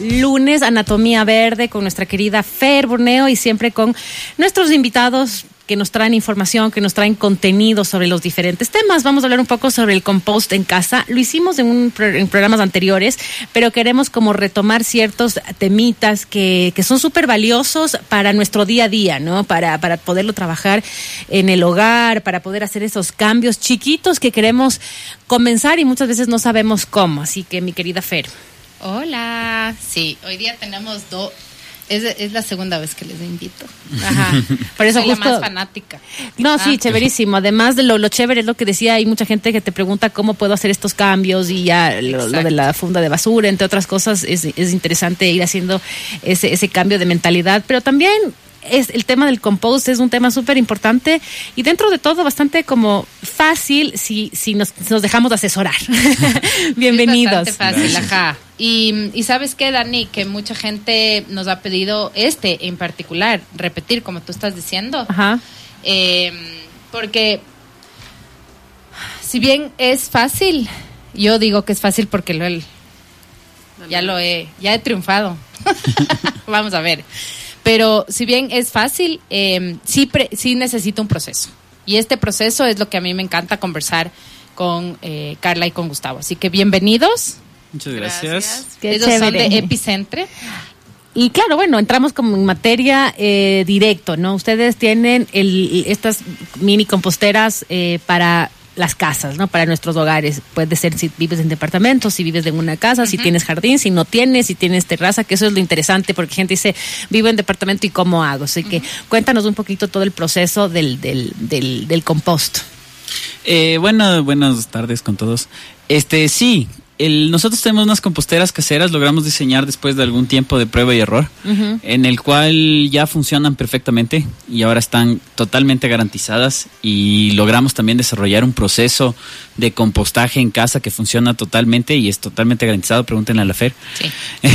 lunes, Anatomía Verde, con nuestra querida Fer Borneo y siempre con nuestros invitados que nos traen información, que nos traen contenido sobre los diferentes temas. Vamos a hablar un poco sobre el compost en casa. Lo hicimos en, un, en programas anteriores, pero queremos como retomar ciertos temitas que, que son súper valiosos para nuestro día a día, ¿no? Para, para poderlo trabajar en el hogar, para poder hacer esos cambios chiquitos que queremos comenzar y muchas veces no sabemos cómo. Así que, mi querida Fer. Hola, sí, hoy día tenemos dos es, es, la segunda vez que les invito. Ajá. Por eso Soy justo... la más fanática. No, sí, Ah. chéverísimo. Además de lo, lo chévere es lo que decía, hay mucha gente que te pregunta cómo puedo hacer estos cambios y ya lo, lo de la funda de basura, entre otras cosas, es, es interesante ir haciendo ese, ese cambio de mentalidad, pero también es el tema del compost es un tema súper importante y dentro de todo bastante como fácil si, si nos, nos dejamos de asesorar. Bienvenidos. Es bastante fácil, ajá. Y, y sabes qué, Dani, que mucha gente nos ha pedido este en particular, repetir como tú estás diciendo. Ajá. Eh, porque si bien es fácil, yo digo que es fácil porque lo he- ya lo he, ya he triunfado. Vamos a ver. Pero si bien es fácil, eh, sí, pre- sí necesita un proceso. Y este proceso es lo que a mí me encanta conversar con eh, Carla y con Gustavo. Así que bienvenidos. Muchas gracias. Qué Ellos son de Epicentre. Y claro, bueno, entramos como en materia eh, directo, ¿no? Ustedes tienen el, estas mini composteras eh, para las casas, ¿no? Para nuestros hogares. Puede ser si vives en departamentos, si vives en una casa, si tienes jardín, si no tienes, si tienes terraza, que eso es lo interesante, porque gente dice, vivo en departamento y cómo hago. Así que cuéntanos un poquito todo el proceso del, del, del, del compost. Eh, bueno, buenas tardes con todos. Este, sí, el, nosotros tenemos unas composteras caseras, logramos diseñar después de algún tiempo de prueba y error, en el cual ya funcionan perfectamente y ahora están totalmente garantizadas y logramos también desarrollar un proceso de compostaje en casa que funciona totalmente y es totalmente garantizado, pregúntenle a la Fer. Sí.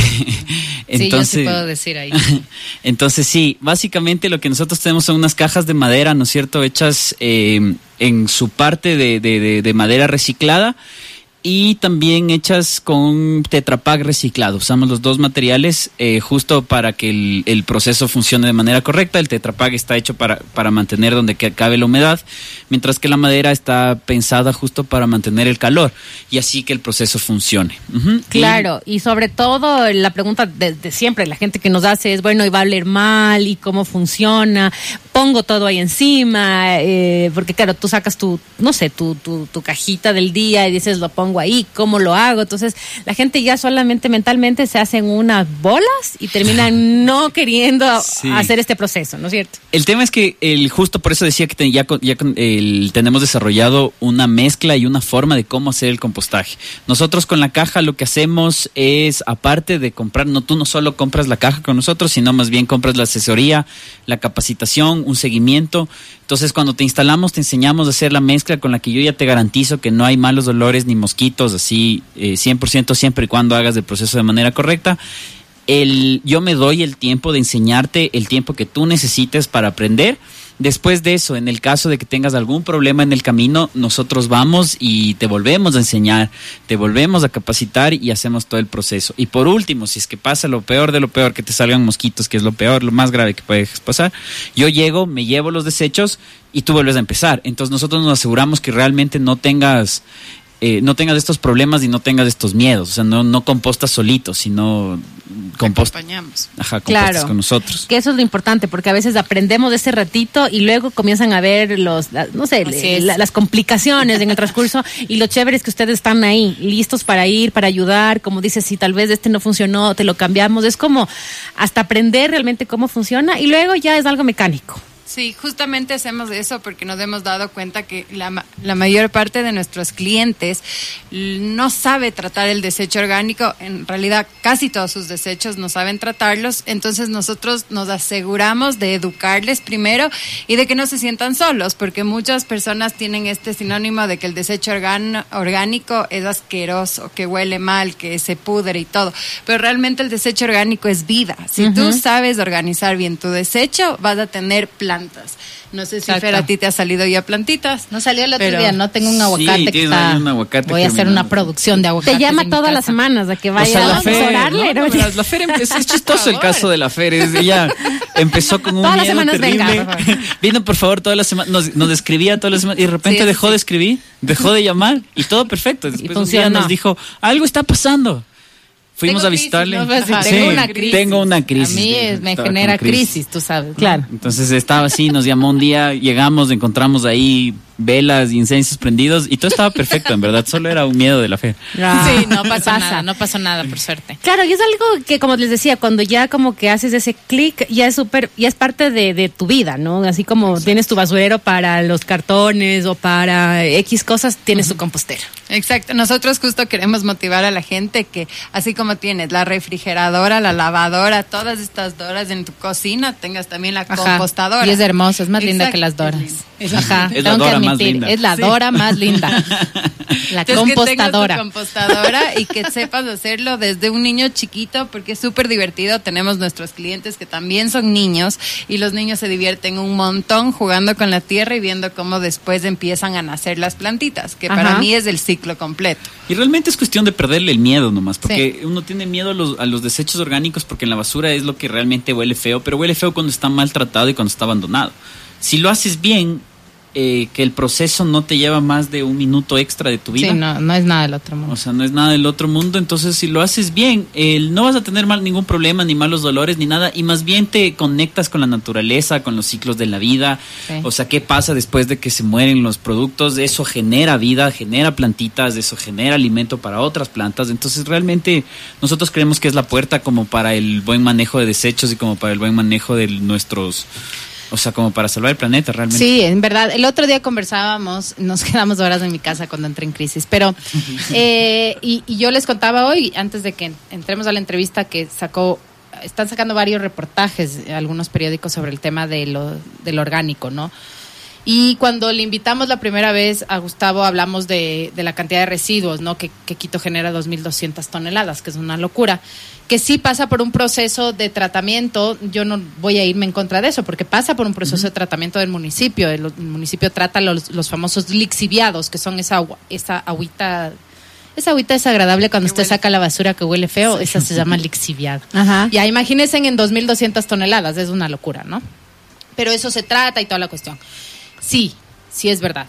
sí, yo sí puedo decir ahí. Entonces sí, básicamente lo que nosotros tenemos son unas cajas de madera, ¿no es cierto?, hechas eh, en su parte de, de- de- de madera reciclada y también hechas con tetrapack reciclado. Usamos los dos materiales eh, justo para que el, proceso funcione de manera correcta. El tetrapack está hecho para, para mantener donde que cabe la humedad, mientras que la madera está pensada justo para mantener el calor y así que el proceso funcione. Claro, y sobre todo la pregunta de, de siempre, la gente que nos hace es, bueno, ¿y va a oler mal? ¿Y cómo funciona? Pongo todo ahí encima, eh, porque claro, tú sacas tu, no sé, tu, tu, tu cajita del día y dices, lo pongo ahí, ¿cómo lo hago? Entonces, la gente ya solamente mentalmente se hacen unas bolas y terminan no queriendo Sí. hacer este proceso, ¿no es cierto? El tema es que el justo por eso decía que ya, ya el- tenemos desarrollado una mezcla y una forma de cómo hacer el compostaje. Nosotros con la caja lo que hacemos es, aparte de comprar, no tú no solo compras la caja con nosotros, sino más bien compras la asesoría, la capacitación, un seguimiento. Entonces cuando te instalamos te enseñamos a hacer la mezcla con la que yo ya te garantizo que no hay malos olores ni mosquitos, así eh, 100% siempre y cuando hagas el proceso de manera correcta el, yo me doy el tiempo de enseñarte el tiempo que tú necesites para aprender. Después de eso, en el caso de que tengas algún problema en el camino, nosotros vamos y te volvemos a enseñar, te volvemos a capacitar y hacemos todo el proceso. Y por último, si es que pasa lo peor de lo peor, que te salgan mosquitos, que es lo peor, lo más grave que puede pasar, yo llego, me llevo los desechos y tú vuelves a empezar. Entonces nosotros nos aseguramos que realmente no tengas eh, no tengas estos problemas y no tengas estos miedos. O sea, no, no compostas solito, sino compostas. Acompañamos. Ajá, compostas Claro. con nosotros. Que eso es lo importante, porque a veces aprendemos de ese ratito y luego comienzan a ver los, la- no sé, le- la- las complicaciones en el transcurso y lo chévere es que ustedes están ahí, listos para ir, para ayudar, como dices, si tal vez este no funcionó, te lo cambiamos, es como hasta aprender realmente cómo funciona y luego ya es algo mecánico. Sí, justamente hacemos eso porque nos hemos dado cuenta que la, la mayor parte de nuestros clientes no sabe tratar el desecho orgánico. En realidad, casi todos sus desechos no saben tratarlos. Entonces, nosotros nos aseguramos de educarles primero y de que no se sientan solos, porque muchas personas tienen este sinónimo de que el desecho orgánico es asqueroso, que huele mal, que se pudre y todo. Pero realmente el desecho orgánico es vida. Si tú sabes organizar bien tu desecho, vas a tener planeta plantas. No sé si. Fer, a ti te ha salido ya plantitas. No salió el otro Pero- día, no tengo un Sí, aguacate que está. ahí un aguacate Voy a hacer una producción de aguacate. Te llama todas las semanas a que O vaya sea, la a Fer, asesorarle. no, ¿no? no, verás, la Fer em- es, chistoso el caso de la Fer. Es, ella empezó con un Todas las miedo semanas venga, terrible. por favor. Vino, por favor, todas las semanas. Nos, nos escribía todas las semanas y de repente Sí, dejó sí. de escribir, dejó de llamar y todo perfecto. Después un día nos dijo, algo está pasando. Fuimos Tengo a visitarle. crisis, ¿no? Sí, tengo una crisis. Tengo una crisis. A mí es- me genera crisis. tú sabes. ¿no? Claro. Entonces estaba así, nos llamó un día, llegamos, encontramos ahí velas, incensios prendidos y todo estaba perfecto, en verdad. Solo era un miedo de la fe. Ah, Sí, no pasó pasa. nada, no pasó nada, por suerte. Claro, y es algo que, como les decía, cuando ya como que haces ese clic, ya es súper, ya es parte de, de tu vida, ¿no? Así como tienes tu basurero para los cartones o para X cosas, tienes tu compostera. Exacto. Nosotros justo queremos motivar a la gente que, así como tienes la refrigeradora, la lavadora, todas estas doras en tu cocina, tengas también la Ajá. compostadora. Y es hermoso, es más linda que las doras. Ajá, Es la tengo que Dora más admitir, linda. es la Sí. Dora más linda. La Entonces, compostadora. Que tu compostadora y que sepas hacerlo desde un niño chiquito porque es súper divertido. Tenemos nuestros clientes que también son niños y los niños se divierten un montón jugando con la tierra y viendo cómo después empiezan a nacer las plantitas, que para mí es el ciclo completo. Y realmente es cuestión de perderle el miedo nomás, porque uno tiene miedo a los, a los desechos orgánicos porque en la basura es lo que realmente huele feo, pero huele feo cuando está maltratado y cuando está abandonado. Si lo haces bien, eh, que el proceso no te lleva más de un minuto extra de tu vida. Sí, no, no es nada del otro mundo. O sea, no es nada del otro mundo, entonces si lo haces bien, eh, no vas a tener mal, ningún problema, ni malos dolores, ni nada, y más bien te conectas con la naturaleza, con los ciclos de la vida, Sí. o sea, qué pasa después de que se mueren los productos, eso genera vida, genera plantitas, eso genera alimento para otras plantas, entonces realmente nosotros creemos que es la puerta como para el buen manejo de desechos y como para el buen manejo de nuestros, o sea, como para salvar el planeta realmente. Sí, en verdad. El otro día conversábamos, nos quedamos horas en mi casa cuando entré en crisis, pero eh, y, y yo les contaba hoy, antes de que entremos a la entrevista, que sacó, están sacando varios reportajes, algunos periódicos sobre el tema de lo, del orgánico, ¿no? Y cuando le invitamos la primera vez a Gustavo, hablamos de, de la cantidad de residuos, ¿no? Que, que Quito genera 2.200 toneladas, que es una locura. Que sí pasa por un proceso de tratamiento. Yo no voy a irme en contra de eso, porque pasa por un proceso de tratamiento del municipio. El, el municipio trata los, los famosos lixiviados, que son esa, agua- esa agüita. Esa agüita desagradable cuando usted saca la basura que huele feo, esa se llama lixiviado. Ajá. Ya imagínense en 2.200 toneladas, es una locura, ¿no? Pero eso se trata y toda la cuestión. Sí, sí es verdad.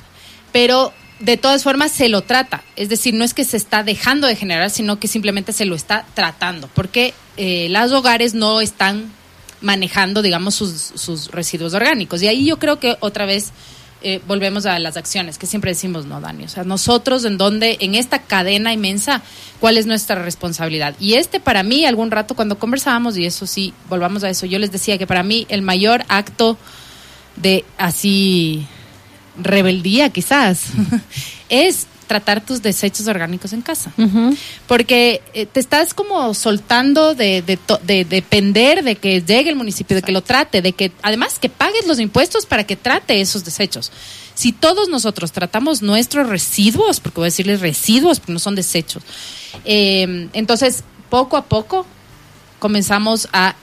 Pero de todas formas se lo trata. Es decir, no es que se está dejando de generar, sino que simplemente se lo está tratando. Porque eh, los hogares no están manejando, digamos, sus, sus residuos orgánicos. Y ahí yo creo que otra vez eh, volvemos a las acciones, que siempre decimos, no, Dani. O sea, nosotros en donde, en esta cadena inmensa, ¿cuál es nuestra responsabilidad? Y este para mí, algún rato cuando conversábamos, y eso sí, volvamos a eso, yo les decía que para mí el mayor acto de así rebeldía quizás es tratar tus desechos orgánicos en casa. Porque eh, te estás como soltando de, de depender de que llegue el municipio, de que lo trate, de que además que pagues los impuestos para que trate esos desechos. Si todos nosotros tratamos nuestros residuos, porque voy a decirles residuos, porque no son desechos, eh, entonces poco a poco comenzamos a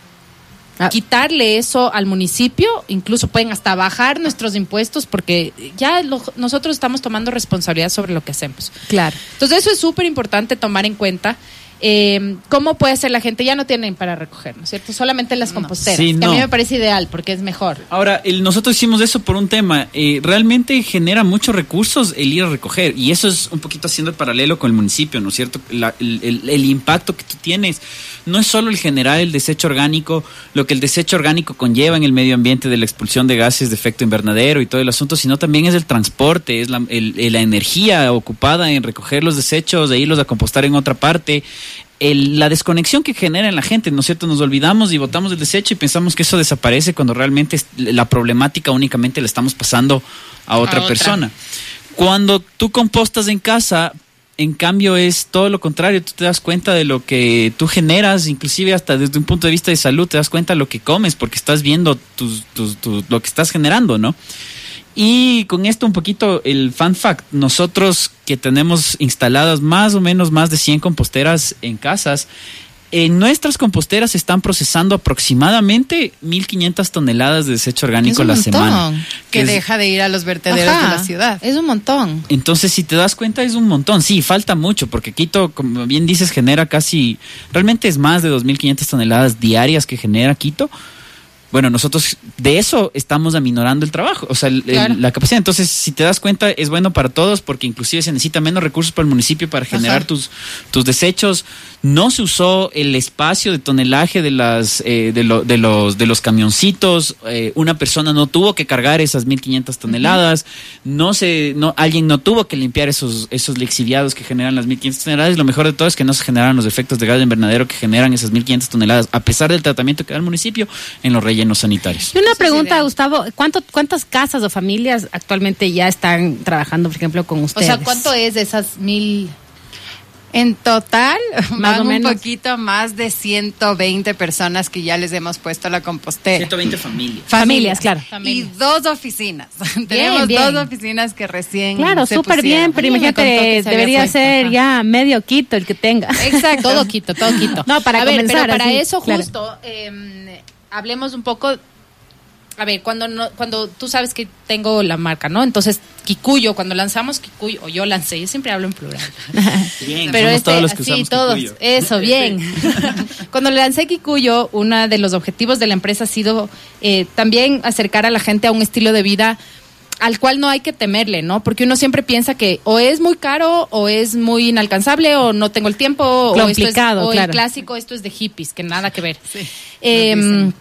Ah. quitarle eso al municipio, incluso pueden hasta bajar nuestros impuestos porque ya lo- nosotros estamos tomando responsabilidad sobre lo que hacemos. Claro. Entonces eso es súper importante tomar en cuenta. Eh, ¿Cómo puede ser la gente? Ya no tienen para recoger, ¿no es cierto? Solamente las composteras, Sí, que a mí me parece ideal porque es mejor. Ahora, el- nosotros hicimos eso por un tema. eh, realmente genera muchos recursos el ir a recoger. Y eso es un poquito haciendo el paralelo con el municipio, ¿no es cierto? La- el, el- el impacto que tú tienes no es solo el generar el desecho orgánico, lo que el desecho orgánico conlleva en el medio ambiente de la expulsión de gases de efecto invernadero y todo el asunto, sino también es el transporte, es la, el- el- la energía ocupada en recoger los desechos, de irlos a compostar en otra parte. El- la desconexión que genera en la gente, ¿no es cierto? Nos olvidamos y botamos el desecho y pensamos que eso desaparece cuando realmente la problemática únicamente la estamos pasando a otra, otra. persona. Cuando tú compostas en casa, en cambio es todo lo contrario, tú te das cuenta de lo que tú generas, inclusive hasta desde un punto de vista de salud, te das cuenta de lo que comes porque estás viendo tus, tus- tus- lo que estás generando, ¿no? Y con esto un poquito el fan fact, nosotros que tenemos instaladas más o menos más de 100 composteras en casas, En nuestras composteras están procesando aproximadamente 1.500 toneladas de desecho orgánico Es un la montón. semana. Que es- deja de ir a los vertederos Ajá, de la ciudad. Es un montón. Entonces, si te das cuenta, es un montón. Sí, falta mucho, porque Quito, como bien dices, genera casi, realmente es más de 2.500 toneladas diarias que genera Quito. Bueno, nosotros de eso estamos aminorando el trabajo, o sea, el- la capacidad. Entonces, si te das cuenta, es bueno para todos, porque inclusive se necesita menos recursos para el municipio para generar Ajá. tus, tus desechos. No se usó el espacio de tonelaje de las eh, de, lo- de los de los camioncitos. Eh, una persona no tuvo que cargar esas 1.500 toneladas. No se, no, alguien no tuvo que limpiar esos esos lixiviados que generan las 1.500 toneladas. Lo mejor de todo es que no se generan los efectos de gas de invernadero que generan esas 1.500 toneladas, a pesar del tratamiento que da el municipio en los rellenos sanitarios. Y una pregunta. Gustavo, ¿cuánto, ¿cuántas casas o familias actualmente ya están trabajando, por ejemplo, con O ustedes? sea, ¿cuánto es de esas mil? En total, Más van o un menos. poquito más de 120 personas que ya les hemos puesto la compostera. 120 familias. Familias, claro. Y dos oficinas. Tenemos bien. dos oficinas que recién. Claro, súper bien, pero imagínate, debería puesto, ser ajá. ya medio quito el que tenga. Exacto. Todo quito, todo quito. No, para a ver, pero para así, eso claro. justo, eh, hablemos un poco. A ver, cuando no, cuando tú sabes que tengo la marca, ¿no? Entonces, Kikuyo, cuando lanzamos Kikuyo, o yo lancé, yo siempre hablo en plural. Bien, Pero somos este, todos los que sí, todos, Kikuyo. eso, bien. Cuando lancé Kikuyo, uno de los objetivos de la empresa ha sido eh, también acercar a la gente a un estilo de vida al cual no hay que temerle, ¿no? Porque uno siempre piensa que o es muy caro, o es muy inalcanzable, o no tengo el tiempo, o, esto es, Complicado, o el claro. clásico, esto es de hippies, que nada que ver. Sí, Eh, dicen.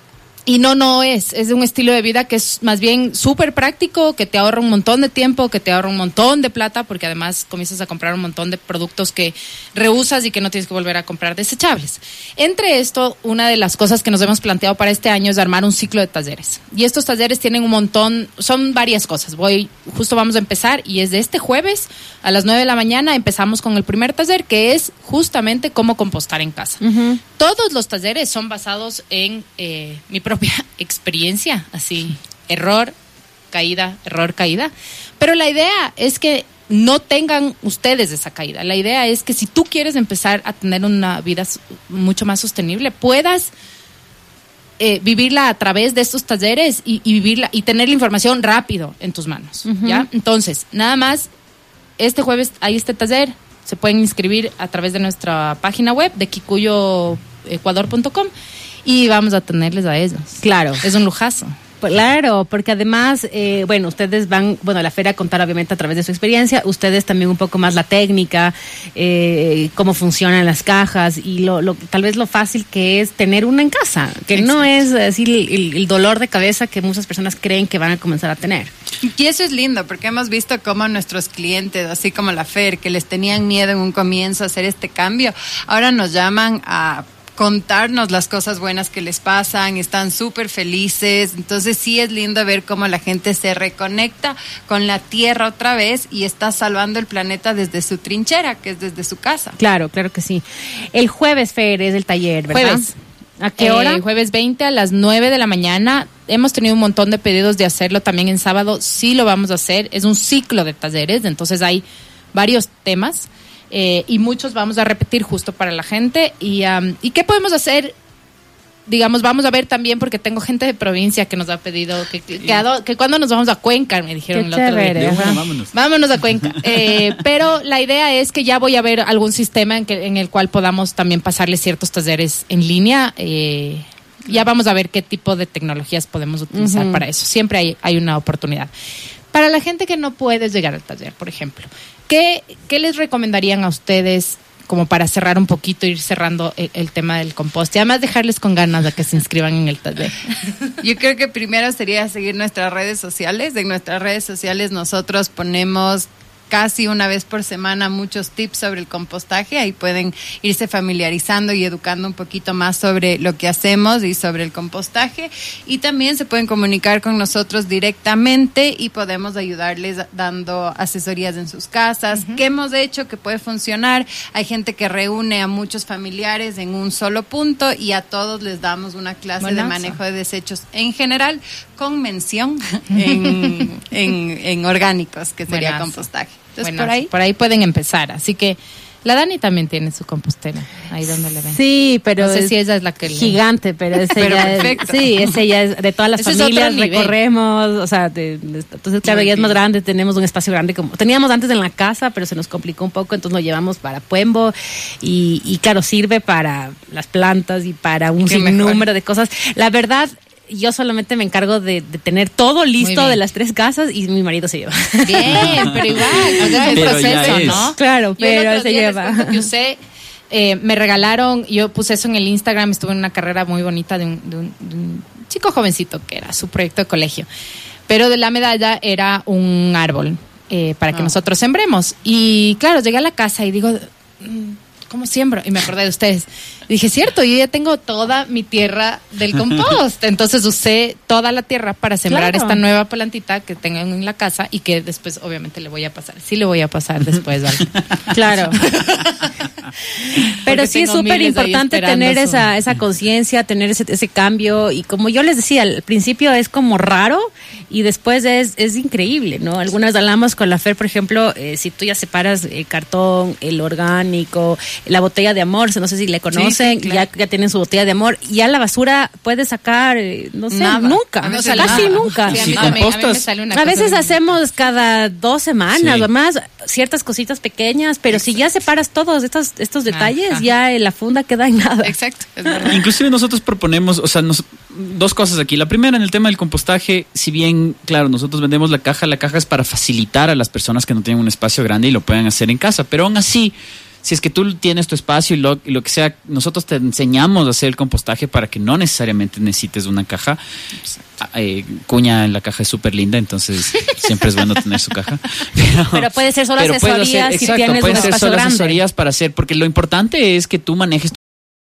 Y no, no es. Es un estilo de vida que es más bien súper práctico, que te ahorra un montón de tiempo, que te ahorra un montón de plata, porque además comienzas a comprar un montón de productos que reusas y que no tienes que volver a comprar desechables. Entre esto, una de las cosas que nos hemos planteado para este año es armar un ciclo de talleres. Y estos talleres tienen un montón, son varias cosas. Voy, justo vamos a empezar y es de este jueves a las 9 de la mañana empezamos con el primer taller que es justamente cómo compostar en casa. Ujú. Todos los talleres son basados en eh, mi propia experiencia, así, error, caída, error, caída. Pero la idea es que no tengan ustedes esa caída. La idea es que si tú quieres empezar a tener una vida mucho más sostenible, puedas eh, vivirla a través de estos talleres y, y vivirla y tener la información rápido en tus manos. ¿ya? Entonces, nada más, este jueves hay este taller. Se pueden inscribir a través de nuestra página web de kikuyoecuador.com y vamos a tenerles a ellos. Claro. Es un lujazo. Claro, porque además, eh, bueno, ustedes van, bueno, a la feria a contar obviamente a través de su experiencia, ustedes también un poco más la técnica, eh, cómo funcionan las cajas y lo, lo, tal vez lo fácil que es tener una en casa, que no es así el, el- el dolor de cabeza que muchas personas creen que van a comenzar a tener. Y eso es lindo, porque hemos visto cómo nuestros clientes, así como la FER, que les tenían miedo en un comienzo a hacer este cambio, ahora nos llaman a contarnos las cosas buenas que les pasan, están súper felices, entonces sí es lindo ver cómo la gente se reconecta con la tierra otra vez y está salvando el planeta desde su trinchera, que es desde su casa. Claro, claro que sí. El jueves, Fer, es el taller, ¿verdad? Jueves. ¿A qué Eh, hora? jueves 20 a las 9 de la mañana. Hemos tenido un montón de pedidos de hacerlo también en sábado. Sí lo vamos a hacer. Es un ciclo de talleres, entonces hay varios temas eh, y muchos vamos a repetir justo para la gente. Y, am, ¿Y qué podemos hacer? Digamos, vamos a ver también, porque tengo gente de provincia que nos ha pedido que, que, que a do- que cuando nos vamos a Cuenca, me dijeron Qué el otro día. Una, vámonos. Vámonos a Cuenca. Eh, pero la idea es que ya voy a ver algún sistema en, que, en el cual podamos también pasarle ciertos talleres en línea. eh, ya vamos a ver qué tipo de tecnologías podemos utilizar para eso. Siempre hay, hay una oportunidad. Para la gente que no puede llegar al taller, por ejemplo, ¿qué, qué les recomendarían a ustedes como para cerrar un poquito, ir cerrando el, tema del compost y además dejarles con ganas de que se inscriban en el taller? Yo creo que primero sería seguir nuestras redes sociales. En nuestras redes sociales nosotros ponemos casi una vez por semana muchos tips sobre el compostaje. Ahí pueden irse familiarizando y educando un poquito más sobre lo que hacemos y sobre el compostaje. Y también se pueden comunicar con nosotros directamente y podemos ayudarles dando asesorías en sus casas. ¿Qué hemos hecho que puede funcionar? Hay gente que reúne a muchos familiares en un solo punto y a todos les damos una clase de manejo de desechos en general con mención en, en- en orgánicos, que sería Buenazo. compostaje. Entonces, Buenazo. por ahí. Por ahí pueden empezar. Así que La Dani también tiene su compostera, ahí donde le ven. Sí, pero No sé es si ella es la que le- gigante, pero es, perfecto. sí, ese ya es de todas las es familias recorremos, o sea, de- de- entonces claro, ya es más grande, tenemos un espacio grande como teníamos antes en la casa, pero se nos complicó un poco, entonces nos llevamos para Puembo y, y claro, sirve para las plantas y para un Qué sinnúmero mejor. de cosas. La verdad, yo solamente me encargo de, de tener todo listo de las tres casas y mi marido se lleva. Bien, pero igual, es un Pero ya proceso, es. ¿no? Claro, Yo el pero se lleva. que usé, eh, me regalaron, yo puse eso en el Instagram, estuve en una carrera muy bonita de un, de un- de un chico jovencito que era su proyecto de colegio. Pero de la medalla era un árbol eh, para que Ah. nosotros sembremos. Y claro, llegué a la casa y digo, mm, ¿cómo siembro? Y me acordé de ustedes. Dije, cierto, yo ya tengo toda mi tierra del compost. Entonces usé toda la tierra para sembrar Claro. esta nueva plantita que tengo en la casa y que después obviamente le voy a pasar. Sí le voy a pasar después. ¿vale? Claro. Pero Porque sí es súper importante tener su- esa, esa conciencia, tener ese, ese cambio. Y como yo les decía, al principio es como raro y después es, es increíble, ¿no? Algunas hablamos con la Fer, por ejemplo, eh, si tú ya separas el cartón, el orgánico, la botella de amor, no sé si le conocen, sí, claro. ya, ya tienen su botella de amor, ya la basura puede sacar, eh, no sé, Nada. nunca, A veces casi nada. nunca. Sí, a Si mí también- a mí me compostas- sale una A cosa veces bien- hacemos cada dos semanas Sí. o más ciertas cositas pequeñas, pero si ya separas todos estos, estos detalles, Ajá. ya en la funda queda en nada. Exacto. Inclusive nosotros proponemos, o sea, nos- dos cosas aquí. La primera, en el tema del compostaje, si bien, claro, nosotros vendemos la caja, la caja es para facilitar a las personas que no tienen un espacio grande y lo puedan hacer en casa, pero aún así, si es que tú tienes tu espacio y lo, y lo que sea, nosotros te enseñamos a hacer el compostaje para que no necesariamente necesites una caja. Ah, eh, cuña en la caja es súper linda, entonces siempre es bueno tener su caja. Pero, Pero puede ser solo asesorías si exacto, tienes pueden un ser espacio solo grande. asesorías para hacer, porque lo importante es que tú manejes